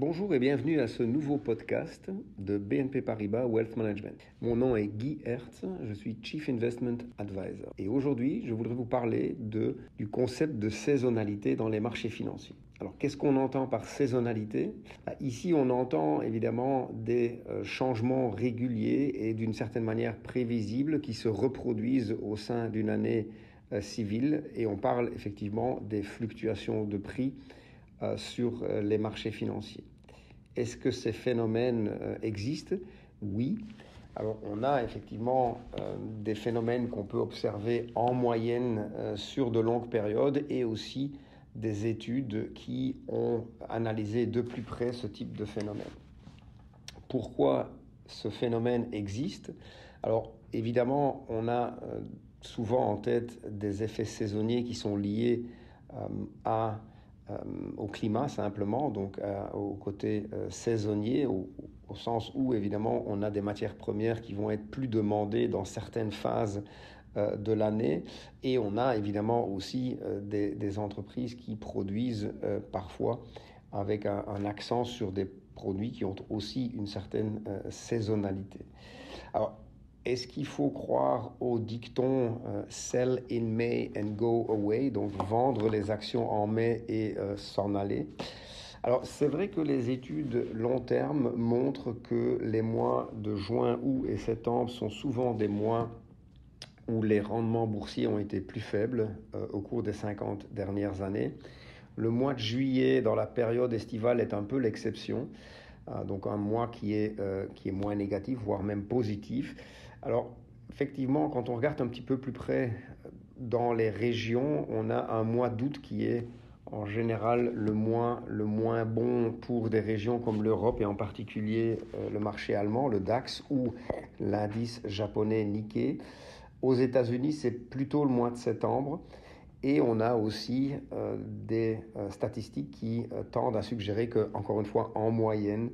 Bonjour et bienvenue à ce nouveau podcast de BNP Paribas Wealth Management. Mon nom est Guy Hertz, je suis Chief Investment Advisor. Et aujourd'hui, je voudrais vous parler du concept de saisonnalité dans les marchés financiers. Alors, qu'est-ce qu'on entend par saisonnalité? Bah, Ici, on entend évidemment des euh, changements réguliers et d'une certaine manière prévisibles qui se reproduisent au sein d'une année euh, civile. Et on parle effectivement des fluctuations de prix sur euh, les marchés financiers. Est-ce que ces phénomènes euh, existent? Oui. Alors on a effectivement des phénomènes qu'on peut observer en moyenne sur de longues périodes et aussi des études qui ont analysé de plus près ce type de phénomène. Pourquoi ce phénomène existe? Alors évidemment, on a souvent en tête des effets saisonniers qui sont liés à euh, au climat simplement, donc euh, au côté euh, saisonnier, au, sens où évidemment on a des matières premières qui vont être plus demandées dans certaines phases de l'année et on a évidemment aussi des, entreprises qui produisent parfois avec un, accent sur des produits qui ont aussi une certaine saisonnalité. Est-ce qu'il faut croire au dicton euh, sell in May and go away, donc vendre les actions en mai et euh, s'en aller? Alors c'est vrai que les études long terme montrent que les mois de juin, août et septembre sont souvent des mois où les rendements boursiers ont été plus faibles euh, au cours des 50 dernières années. Le mois de juillet dans la période estivale est un peu l'exception, donc un mois qui est, qui est moins négatif, voire même positif. Alors, effectivement, quand on regarde un petit peu plus près dans les régions, on a un mois d'août qui est en général le moins, le moins bon pour des régions comme l'Europe et en particulier euh, le marché allemand, le DAX ou l'indice japonais Nikkei. Aux États-Unis, c'est plutôt le mois de septembre. Et on a aussi euh, des euh, statistiques qui tendent à suggérer que, encore une fois, en moyenne,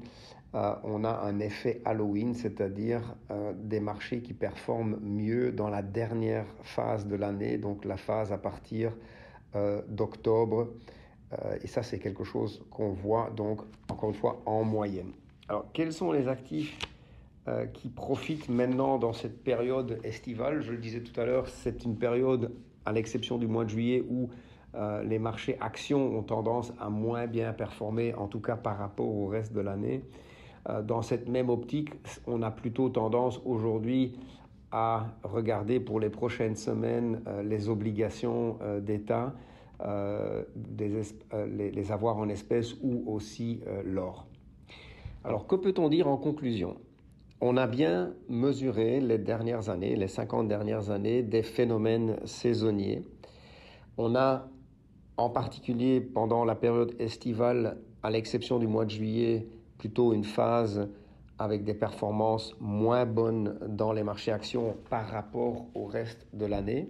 euh, on a un effet Halloween, c'est-à-dire euh, des marchés qui performent mieux dans la dernière phase de l'année, donc la phase à partir euh, d'octobre. et ça, c'est quelque chose qu'on voit donc, encore une fois, en moyenne. Alors, quels sont les actifs qui profitent maintenant dans cette période estivale? Je le disais tout à l'heure, c'est une période, à l'exception du mois de juillet, où les marchés actions ont tendance à moins bien performer, en tout cas par rapport au reste de l'année. Euh, dans cette même optique, on a plutôt tendance aujourd'hui à regarder pour les prochaines semaines euh, les obligations euh, d'État, les, avoirs en espèces ou aussi l'or. Alors que peut-on dire en conclusion? On a bien mesuré les dernières années, les 50 dernières années, des phénomènes saisonniers. On a en particulier pendant la période estivale, à l'exception du mois de juillet, plutôt une phase avec des performances moins bonnes dans les marchés actions par rapport au reste de l'année.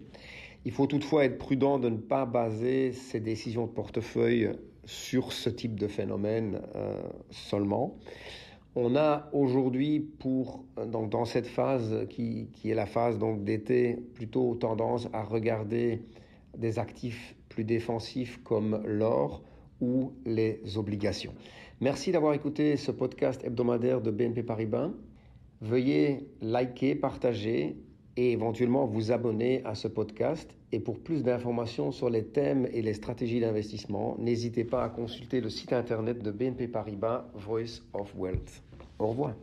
Il faut toutefois être prudent de ne pas baser ses décisions de portefeuille sur ce type de phénomène euh, seulement. On a aujourd'hui, pour donc dans cette phase qui, qui est la phase donc d'été, plutôt tendance à regarder des actifs plus défensifs comme l'or ou les obligations. Merci d'avoir écouté ce podcast hebdomadaire de BNP Paribas. Veuillez liker, partager et éventuellement vous abonner à ce podcast. Et pour plus d'informations sur les thèmes et les stratégies d'investissement, n'hésitez pas à consulter le site internet de BNP Paribas, Voice of Wealth. Au revoir.